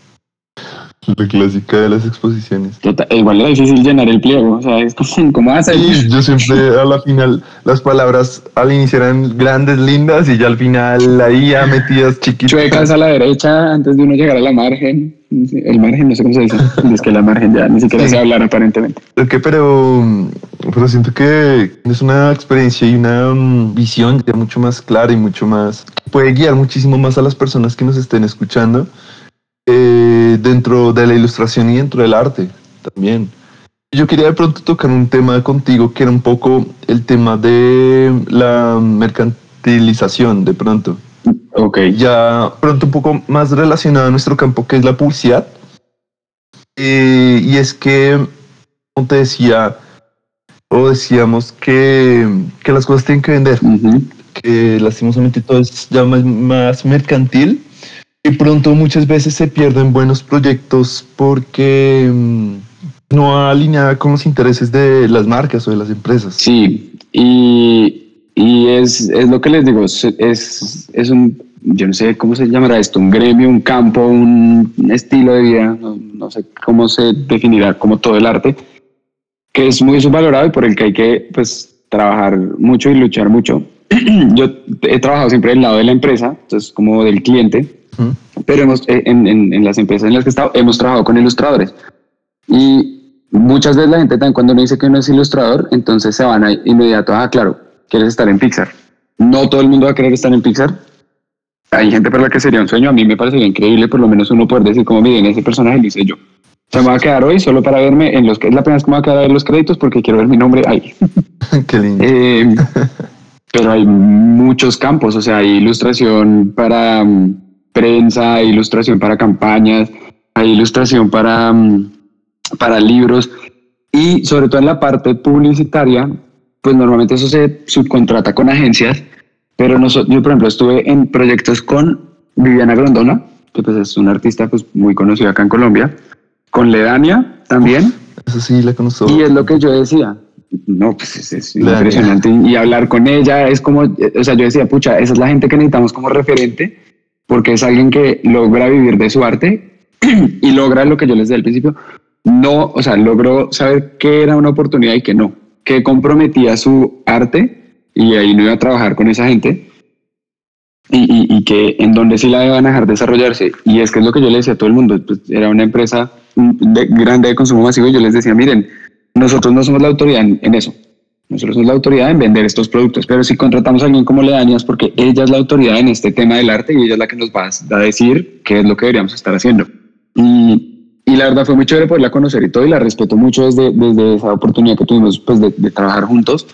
La clásica de las exposiciones. igual es difícil llenar el pliego, o sea, es como, hace. Sí, yo siempre a la final, las palabras al inicio eran grandes, lindas, y ya al final ahí ya metidas chiquitas. Chuecas a la derecha antes de uno llegar a la margen. El margen, no sé cómo se dice. es que la margen ya ni siquiera se hablar aparentemente. Ok, pero, pero siento que es una experiencia y una mm, visión ya mucho más clara y mucho más. puede guiar muchísimo más a las personas que nos estén escuchando eh, dentro de la ilustración y dentro del arte también. Yo quería de pronto tocar un tema contigo que era un poco el tema de la mercantilización de pronto. Ok. Ya pronto un poco más relacionado a nuestro campo que es la publicidad. Eh, y es que, como te decía, o decíamos que, que las cosas tienen que vender, que lastimosamente todo es ya más mercantil y pronto muchas veces se pierden buenos proyectos porque mm, no alineada con los intereses de las marcas o de las empresas. Sí, y, y es, es, lo que les digo, es, es un, yo no sé cómo se llamará esto, un gremio, un campo, un estilo de vida, no, no sé cómo se definirá como todo el arte, que es muy subvalorado y por el que hay que pues trabajar mucho y luchar mucho. yo he trabajado siempre del lado de la empresa, entonces como del cliente, pero hemos, eh, en, en, las empresas en las que he estado hemos trabajado con ilustradores. Y muchas veces la gente también cuando uno dice que uno es ilustrador, entonces se van a inmediato, ah, claro, quieres estar en Pixar. No todo el mundo va a querer estar en Pixar. Hay gente para la que sería un sueño. A mí me parecería increíble por lo menos uno poder decir, como miren, ese personaje lo hice yo. Se me va a quedar hoy solo para verme en los que es la primera vez que me va a quedar a ver los créditos porque quiero ver mi nombre ahí. Qué lindo. Eh, pero hay muchos campos, o sea, hay ilustración para mm, prensa, hay ilustración para campañas, hay ilustración para, mm, para libros y sobre todo en la parte publicitaria, pues normalmente eso se subcontrata con agencias, pero nosotros, yo por ejemplo estuve en proyectos con Viviana Grondona, que pues es una artista pues muy conocida acá en Colombia, con Ledania también. eso sí, la conozco. Y es lo que yo decía, no, pues es, impresionante. Y hablar con ella es como, o sea, yo decía, pucha, esa es la gente que necesitamos como referente, porque es alguien que logra vivir de su arte y logra lo que yo les decía al principio, no, o sea, logró saber qué era una oportunidad y qué no, que comprometía su arte y ahí no iba a trabajar con esa gente. Y, y, que en donde sí la iban a dejar desarrollarse. Y es que es lo que yo le decía a todo el mundo. Pues, era una empresa de, grande de consumo masivo y yo les decía, miren, nosotros no somos la autoridad en, eso. Nosotros somos la autoridad en vender estos productos, pero si contratamos a alguien como Ledañas, porque ella es la autoridad en este tema del arte y ella es la que nos va a decir qué es lo que deberíamos estar haciendo. Y, y la verdad fue muy chévere poderla conocer y todo, y la respeto mucho desde, desde esa oportunidad que tuvimos pues, de, de trabajar juntos.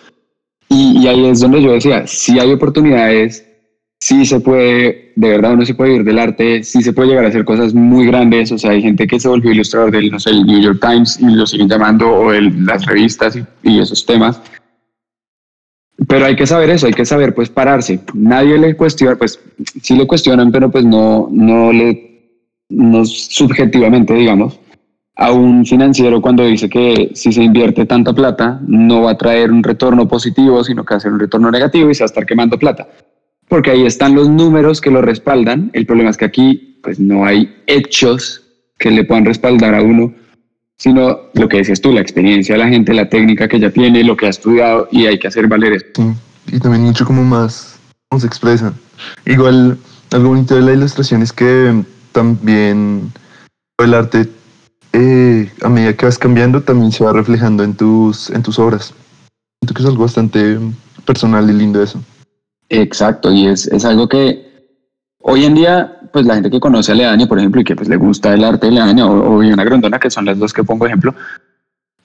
Y, y, ahí es donde yo decía, si hay oportunidades sí se puede, de verdad uno se puede vivir del arte, sí se puede llegar a hacer cosas muy grandes, o sea, hay gente que se volvió ilustrador del, no sé, el New York Times y lo siguen llamando, o el, las revistas y, esos temas. Pero hay que saber eso, hay que saber pues pararse. Nadie le cuestiona, pues sí le cuestionan, pero pues no, no le, no subjetivamente, digamos, a un financiero cuando dice que si se invierte tanta plata no va a traer un retorno positivo, sino que va a ser un retorno negativo y se va a estar quemando plata porque ahí están los números que lo respaldan. El problema es que aquí pues no hay hechos que le puedan respaldar a uno, sino lo que decías tú, la experiencia de la gente, la técnica que ya tiene, lo que ha estudiado y hay que hacer valer eso. y también mucho como más, cómo se expresa. Igual, algo bonito de la ilustración es que también el arte, eh, a medida que vas cambiando, también se va reflejando en tus, en tus obras. Siento que es algo bastante personal y lindo eso. Exacto, y es, es algo que hoy en día, pues la gente que conoce a Ledaña, por ejemplo, y que pues le gusta el arte de Ledaña o, o una Grondona, que son las dos que pongo ejemplo,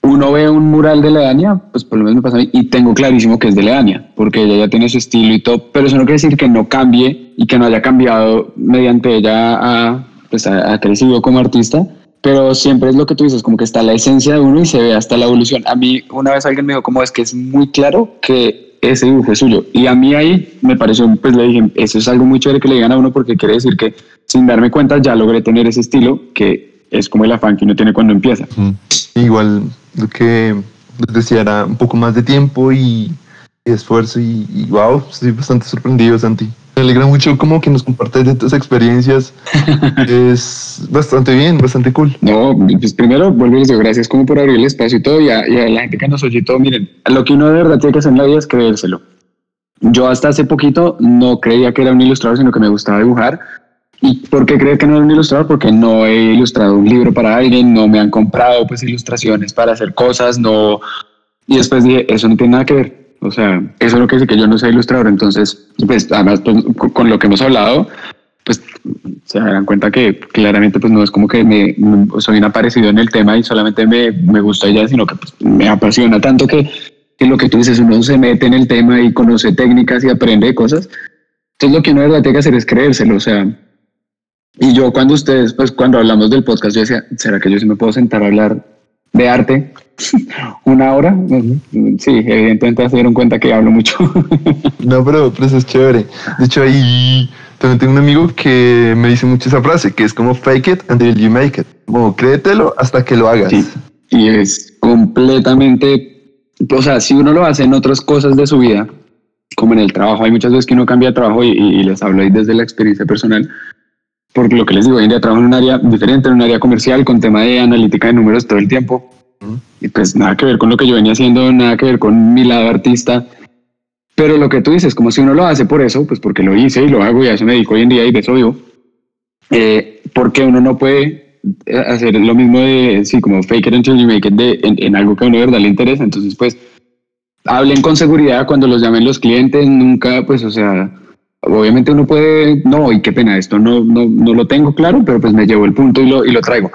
uno ve un mural de Ledaña, pues por lo menos me pasa a mí, y tengo clarísimo que es de Ledaña, porque ella ya tiene su estilo y todo, pero eso no quiere decir que no cambie y que no haya cambiado mediante ella a, pues ha, crecido como artista, pero siempre es lo que tú dices, como que está la esencia de uno y se ve hasta la evolución. A mí una vez alguien me dijo, como es que es muy claro que ese dibujo es suyo. Y a mí ahí me pareció, pues le dije, eso es algo muy chévere que le digan a uno porque quiere decir que sin darme cuenta ya logré tener ese estilo que es como el afán que uno tiene cuando empieza. Igual lo que les decía era un poco más de tiempo y, esfuerzo y, y, wow, estoy bastante sorprendido, Santi. Me alegra mucho como que nos compartes de tus experiencias. es bastante bien, bastante cool. No, pues primero vuelvo y les gracias como por abrir el espacio y todo y a, la gente que nos oye y todo. Miren, lo que uno de verdad tiene que hacer en la vida es creérselo. Yo hasta hace poquito no creía que era un ilustrador, sino que me gustaba dibujar. ¿Y por qué creía que no era un ilustrador? Porque no he ilustrado un libro para alguien, no me han comprado pues ilustraciones para hacer cosas, no... Y después dije, eso no tiene nada que ver o sea, eso es lo que dice que yo no soy ilustrador. Entonces, pues además pues, con lo que hemos hablado, pues se darán cuenta que claramente pues no es como que me, soy un aparecido en el tema y solamente me, me gusta ya, sino que pues, me apasiona tanto que, que, lo que tú dices, uno se mete en el tema y conoce técnicas y aprende cosas. Entonces lo que uno de verdad tiene que hacer es creérselo, o sea, y yo cuando ustedes, pues cuando hablamos del podcast, yo decía, ¿será que yo sí me puedo sentar a hablar de arte una hora. Sí, evidentemente se dieron cuenta que hablo mucho. no, pero, pero eso es chévere. De hecho, ahí también tengo un amigo que me dice mucho esa frase, que es como fake it until you make it. Como créetelo hasta que lo hagas. Sí, y es completamente, o sea, si uno lo hace en otras cosas de su vida, como en el trabajo, hay muchas veces que uno cambia de trabajo y, les hablo ahí desde la experiencia personal, porque lo que les digo, hoy en día trabajo en un área diferente, en un área comercial, con tema de analítica de números todo el tiempo. Y pues nada que ver con lo que yo venía haciendo, nada que ver con mi lado artista. Pero lo que tú dices, como si uno lo hace por eso, pues porque lo hice y lo hago y a eso me dedico hoy en día y de eso vivo, eh, porque uno no puede hacer lo mismo de, sí, como fake it until you make it de, en, algo que a uno de verdad le interesa. Entonces, pues, hablen con seguridad cuando los llamen los clientes, nunca, pues, o sea, obviamente uno puede, no, y qué pena, esto no, no, no lo tengo claro, pero pues me llevo el punto y lo, y lo traigo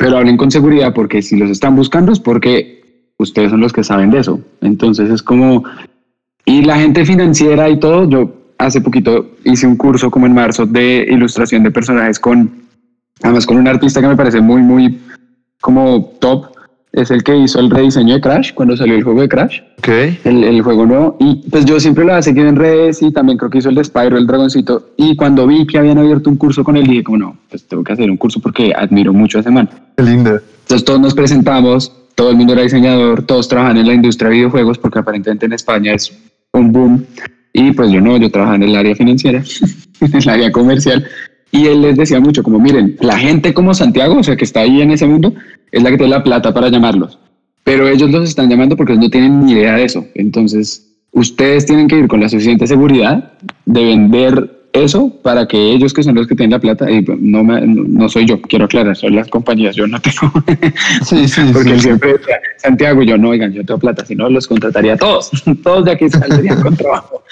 pero hablen con seguridad porque si los están buscando es porque ustedes son los que saben de eso. Entonces es como, y la gente financiera y todo, yo hace poquito hice un curso como en marzo de ilustración de personajes con, además con un artista que me parece muy, muy como top, es el que hizo el rediseño de Crash cuando salió el juego de Crash. Okay. El, el, juego nuevo. Y pues yo siempre lo seguido en redes y también creo que hizo el de Spyro, el dragoncito. Y cuando vi que habían abierto un curso con él, dije, como no, pues tengo que hacer un curso porque admiro mucho a ese man. Qué lindo. Entonces todos nos presentamos, todo el mundo era diseñador, todos trabajan en la industria de videojuegos porque aparentemente en España es un boom. Y pues yo no, yo trabajo en el área financiera, en el área comercial. Y él les decía mucho, como miren, la gente como Santiago, o sea, que está ahí en ese mundo, es la que tiene la plata para llamarlos. Pero ellos los están llamando porque no tienen ni idea de eso. Entonces, ustedes tienen que ir con la suficiente seguridad de vender eso para que ellos que son los que tienen la plata, y no, no soy yo, quiero aclarar, son las compañías, yo no tengo. Sí, sí, porque siempre Santiago, yo no, oigan, yo tengo plata, si no los contrataría a todos, todos de aquí saldrían con trabajo.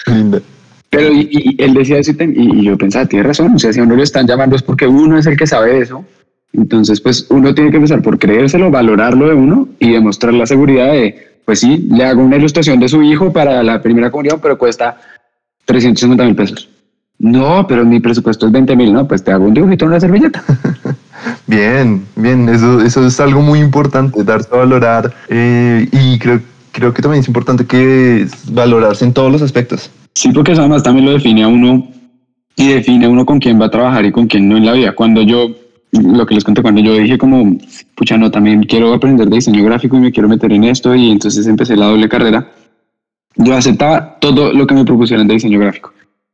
Pero y, él decía eso y, yo pensaba, tiene razón, o sea, si a uno lo están llamando es porque uno es el que sabe eso. Entonces, pues uno tiene que empezar por creérselo, valorarlo de uno y demostrar la seguridad de, pues sí, le hago una ilustración de su hijo para la primera comunión, pero cuesta 350 mil pesos. No, pero mi presupuesto es 20 mil, ¿no? Pues te hago un dibujito en una servilleta. bien, bien, eso, eso es algo muy importante, darse a valorar eh, y creo, creo que también es importante que valorarse en todos los aspectos. Sí, porque eso además también lo define a uno y define a uno con quién va a trabajar y con quién no en la vida. Cuando yo, lo que les conté, cuando yo dije como, pucha, no, también quiero aprender de diseño gráfico y me quiero meter en esto y entonces empecé la doble carrera, yo aceptaba todo lo que me propusieran de diseño gráfico.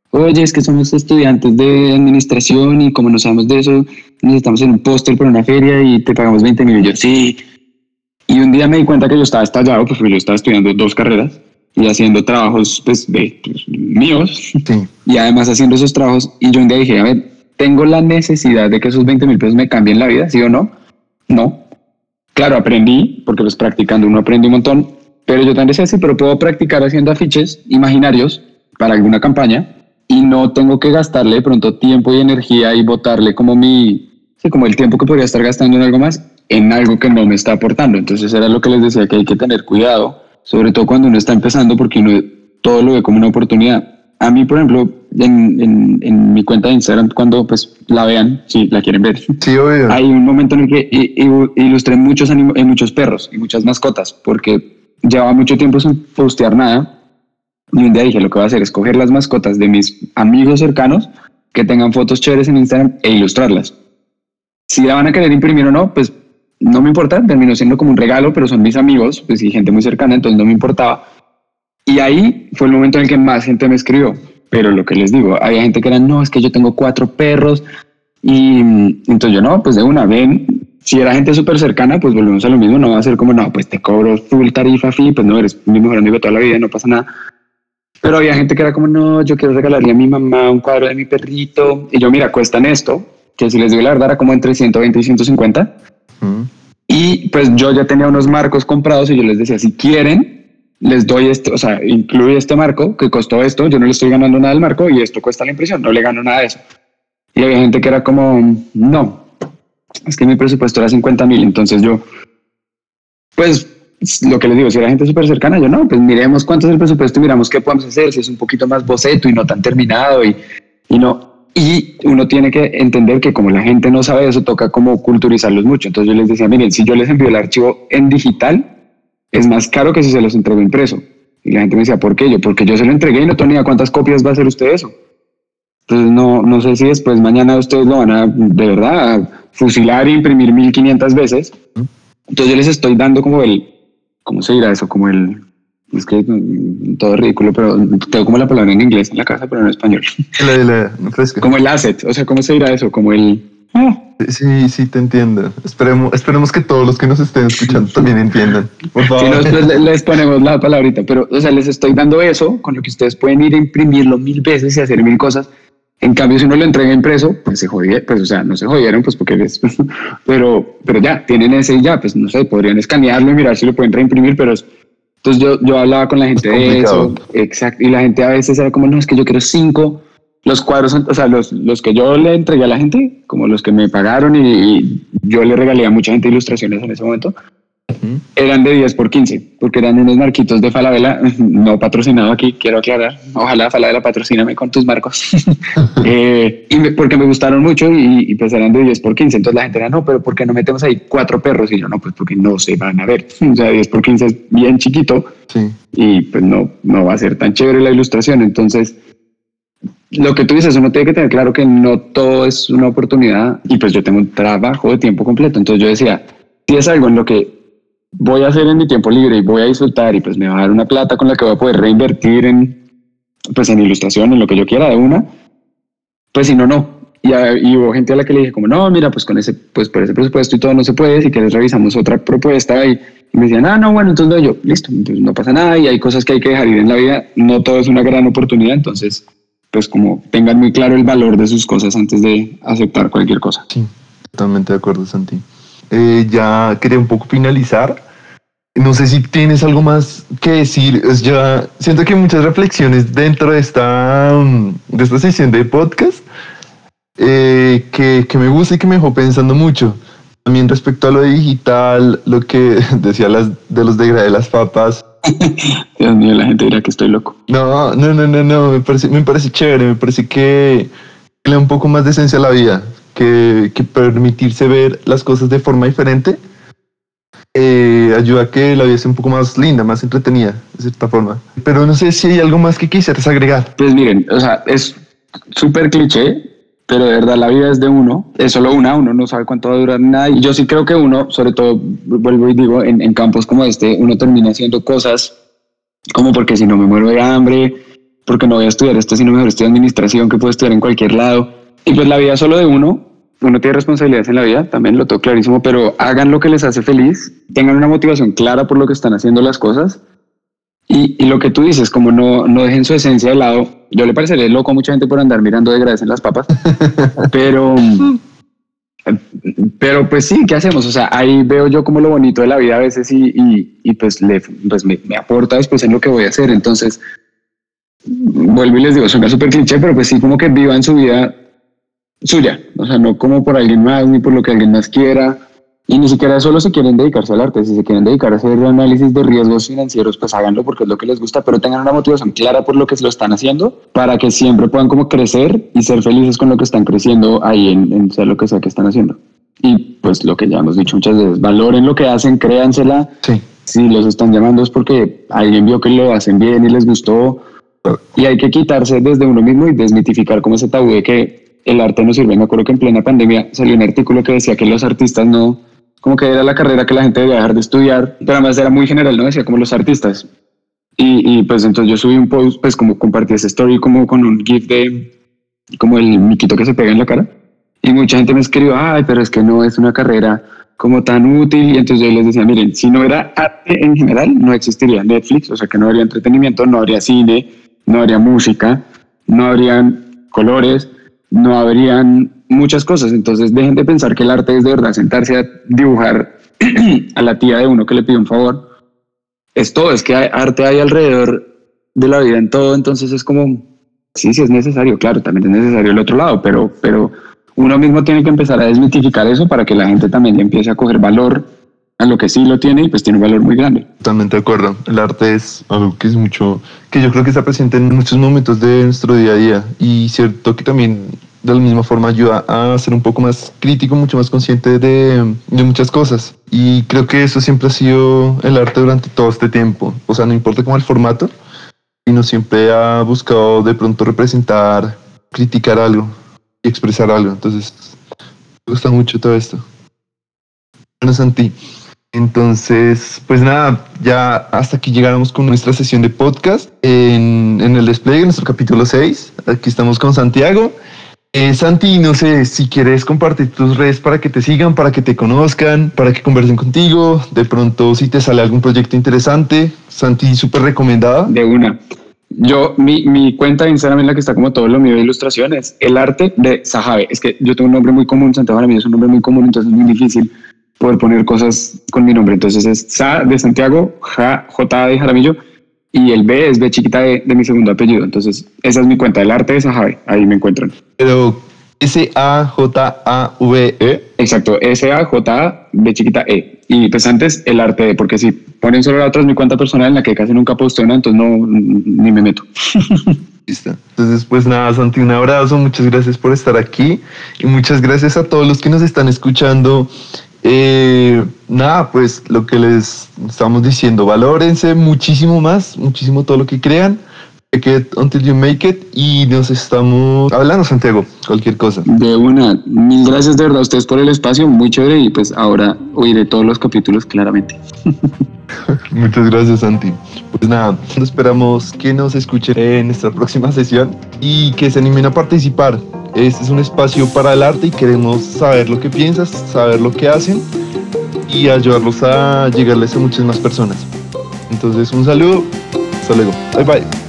oye, es que somos estudiantes de administración y como no sabemos de eso, necesitamos en un póster para una feria y te pagamos 20 mil. Y yo, sí. Y un día me di cuenta que yo estaba estallado, pues yo estaba estudiando dos carreras y haciendo trabajos pues, de, pues, míos y además haciendo esos trabajos. Y yo un día dije, a ver, ¿tengo la necesidad de que esos 20 mil pesos me cambien la vida, sí o no? No. Claro, aprendí, porque pues practicando uno aprende un montón, pero yo también decía, sí, pero puedo practicar haciendo afiches imaginarios para alguna campaña y no tengo que gastarle de pronto tiempo y energía y botarle como mi, sí, como el tiempo que podría estar gastando en algo más, en algo que no me está aportando. Entonces era lo que les decía, que hay que tener cuidado, sobre todo cuando uno está empezando, porque uno todo lo ve como una oportunidad. A mí, por ejemplo, en, en, en mi cuenta de Instagram, cuando pues la vean, si la quieren ver, sí, obvio. hay un momento en el que ilustré muchos, muchos perros y muchas mascotas, porque llevaba mucho tiempo sin postear nada y un día dije, lo que voy a hacer es coger las mascotas de mis amigos cercanos que tengan fotos chéveres en Instagram e ilustrarlas. Si la van a querer imprimir o no, pues no me importa, terminó siendo como un regalo, pero son mis amigos, pues y gente muy cercana, entonces no me importaba. Y ahí fue el momento en el que más gente me escribió. Pero lo que les digo, había gente que era, no, es que yo tengo cuatro perros. Y entonces yo, no, pues de una, ven, si era gente súper cercana, pues volvemos a lo mismo, no va a ser como, no, pues te cobro full tarifa, fi, pues no, eres mi mejor amigo toda la vida, no pasa nada. Pero había gente que era como, no, yo quiero regalarle a mi mamá un cuadro de mi perrito. Y yo, mira, cuestan esto, que si les digo la verdad era como entre 120 y 150. Y pues yo ya tenía unos marcos comprados y yo les decía, si quieren, les doy este, o sea, incluye este marco que costó esto, yo no le estoy ganando nada al marco y esto cuesta la impresión, no le gano nada de eso. Y había gente que era como, no, es que mi presupuesto era 50 mil, entonces yo, pues lo que les digo, si era gente súper cercana, yo no, pues miremos cuánto es el presupuesto y miramos qué podemos hacer, si es un poquito más boceto y no tan terminado y, y no. Y uno tiene que entender que como la gente no sabe eso, toca como culturizarlos mucho. Entonces yo les decía, miren, si yo les envío el archivo en digital, es más caro que si se los entrego impreso. Y la gente me decía, ¿por qué? Yo, porque yo se lo entregué y no tenía cuántas copias va a hacer usted eso. Entonces no, no sé si después mañana ustedes lo van a, de verdad, fusilar e imprimir 1500 veces. Entonces yo les estoy dando como el, ¿cómo se dirá eso? Como el, es que todo es ridículo, pero tengo como la palabra en inglés en la casa, pero en español. como el asset, o sea, ¿cómo se dirá eso? Como el... Ah. Sí, sí, te entiendo. Esperemos, esperemos que todos los que nos estén escuchando también entiendan. Por favor. Si no, les ponemos la palabrita, pero, o sea, les estoy dando eso con lo que ustedes pueden ir a imprimirlo mil veces y hacer mil cosas. En cambio, si uno lo entrega impreso, pues se jodieron, pues, o sea, no se jodieron, pues porque les, pero, pero ya, tienen ese ya, pues no sé, podrían escanearlo y mirar si lo pueden reimprimir, pero entonces yo, yo hablaba con la gente de eso, exacto, y la gente a veces era como, no, es que yo quiero cinco, los cuadros, o sea, los, los que yo le entregué a la gente, como los que me pagaron y yo le regalé a mucha gente ilustraciones en ese momento, eran de 10 por 15, porque eran unos marquitos de Falabella, no patrocinado aquí, quiero aclarar. Ojalá Falabella patrocíname con tus marcos. eh, y porque me gustaron mucho y, y, pues eran de 10 por 15. Entonces la gente era, no, pero ¿por qué no metemos ahí cuatro perros? Y yo, no, pues porque no se van a ver. O sea, 10 por 15 es bien chiquito sí. y pues no, no va a ser tan chévere la ilustración. Entonces, lo que tú dices, uno tiene que tener claro que no todo es una oportunidad y pues yo tengo un trabajo de tiempo completo. Entonces yo decía, si es algo en lo que voy a hacer en mi tiempo libre y voy a disfrutar y pues me va a dar una plata con la que voy a poder reinvertir en, pues en ilustración, en lo que yo quiera de una, pues si no, no. Y, y, hubo gente a la que le dije como, no, mira, pues con ese, pues por ese presupuesto y todo no se puede, si quieres revisamos otra propuesta y, y me decían, ah, no, bueno, entonces yo, listo, entonces no pasa nada y hay cosas que hay que dejar ir en la vida, no todo es una gran oportunidad, entonces pues como tengan muy claro el valor de sus cosas antes de aceptar cualquier cosa. Sí, totalmente de acuerdo, Santi. Eh, ya quería un poco finalizar. No sé si tienes algo más que decir. Es ya siento que hay muchas reflexiones dentro de esta, de esta sesión de podcast eh, que, que, me gusta y que me dejó pensando mucho. También respecto a lo digital, lo que decía las, de los de las papas. Dios mío, la gente dirá que estoy loco. No, no, no, no, no. Me parece, me parece chévere. Me parece que le da un poco más de esencia a la vida que, permitirse ver las cosas de forma diferente eh, ayuda a que la vida sea un poco más linda, más entretenida, de cierta forma. Pero no sé si hay algo más que quisieras agregar. Pues miren, o sea, es súper cliché, pero de verdad la vida es de uno, es solo una, uno no sabe cuánto va a durar nada. Y yo sí creo que uno, sobre todo, vuelvo y digo, en, campos como este, uno termina haciendo cosas como porque si no me muero de hambre, porque no voy a estudiar esto, sino mejor estudiar administración, que puedo estudiar en cualquier lado. Y pues la vida solo de uno, uno tiene responsabilidades en la vida, también lo tengo clarísimo, pero hagan lo que les hace feliz, tengan una motivación clara por lo que están haciendo las cosas. Y, y lo que tú dices, como no, no dejen su esencia de lado, yo le parecería loco a mucha gente por andar mirando de gracia en las papas, pero, pero pues sí, ¿qué hacemos? O sea, ahí veo yo como lo bonito de la vida a veces y, y, y pues, le, pues me, me, aporta después en lo que voy a hacer. Entonces, vuelvo y les digo, suena súper cliché, pero pues sí, como que vivan su vida suya, o sea, no como por alguien más ni por lo que alguien más quiera. Y ni siquiera solo si quieren dedicarse al arte, si se quieren dedicar a hacer análisis de riesgos financieros, pues háganlo porque es lo que les gusta, pero tengan una motivación clara por lo que se lo están haciendo para que siempre puedan como crecer y ser felices con lo que están creciendo ahí en, en sea lo que sea que están haciendo. Y pues lo que ya hemos dicho muchas veces, valoren lo que hacen, créansela. Sí. Si los están llamando es porque alguien vio que lo hacen bien y les gustó. Y hay que quitarse desde uno mismo y desmitificar como ese tabú de que el arte no sirve. Me acuerdo que en plena pandemia salió un artículo que decía que los artistas no, como que era la carrera que la gente debía dejar de estudiar, pero además era muy general, ¿no? Decía como los artistas. Y, y, pues entonces yo subí un post, pues como compartí esa story como con un GIF de como el miquito que se pega en la cara. Y mucha gente me escribió, ay, pero es que no es una carrera como tan útil. Y entonces yo les decía, miren, si no era arte en general, no existiría Netflix, o sea que no habría entretenimiento, no habría cine, no habría música, no habrían colores, no habrían muchas cosas. Entonces dejen de pensar que el arte es de verdad sentarse a dibujar a la tía de uno que le pide un favor. Es todo, es que hay, arte hay alrededor de la vida en todo, entonces es como, sí, sí es necesario, claro, también es necesario el otro lado, pero, pero uno mismo tiene que empezar a desmitificar eso para que la gente también empiece a coger valor a lo que sí lo tiene y pues tiene un valor muy grande. Totalmente de acuerdo. El arte es algo que es mucho, que yo creo que está presente en muchos momentos de nuestro día a día y cierto que también de la misma forma ayuda a ser un poco más crítico, mucho más consciente de, de, muchas cosas. Y creo que eso siempre ha sido el arte durante todo este tiempo. O sea, no importa cómo el formato, sino siempre ha buscado de pronto representar, criticar algo y expresar algo. Entonces, me gusta mucho todo esto. Bueno, Santi. Entonces, pues nada, ya hasta aquí llegamos con nuestra sesión de podcast en, en el despliegue, nuestro capítulo 6. Aquí estamos con Santiago. Eh, Santi, no sé si quieres compartir tus redes para que te sigan, para que te conozcan, para que conversen contigo. De pronto, si te sale algún proyecto interesante, Santi, súper recomendada. De una. Yo, mi, mi cuenta de Instagram es la que está como todo lo mío de ilustraciones, el arte de Sajabe. Es que yo tengo un nombre muy común, Santiago para mí es un nombre muy común, entonces es muy difícil poder poner cosas con mi nombre. Entonces es Sa de Santiago, J, J de Jaramillo y el B es B chiquita de, de, mi segundo apellido. Entonces, esa es mi cuenta del arte de Sajabe. Ahí me encuentran. Pero S-A-J-A-V-E. Exacto, S-A-J-A-B chiquita E. Y pues antes el arte de, porque si ponen solo la otra es mi cuenta personal en la que casi nunca posteo nada, entonces no, ni me meto. Listo. Entonces, pues nada, Santi, un abrazo. Muchas gracias por estar aquí y muchas gracias a todos los que nos están escuchando. Eh, nada, pues lo que les estamos diciendo, valórense muchísimo más, muchísimo todo lo que crean. Make it until you make it. Y nos estamos hablando, Santiago, cualquier cosa. De una, mil gracias de verdad a ustedes por el espacio, muy chévere. Y pues ahora oiré todos los capítulos claramente. Muchas gracias, Santi. Pues nada, esperamos que nos escuchen en nuestra próxima sesión y que se animen a participar. Este es un espacio para el arte y queremos saber lo que piensas, saber lo que hacen y ayudarlos a llegarles a muchas más personas. Entonces, un saludo. Hasta luego. Bye bye.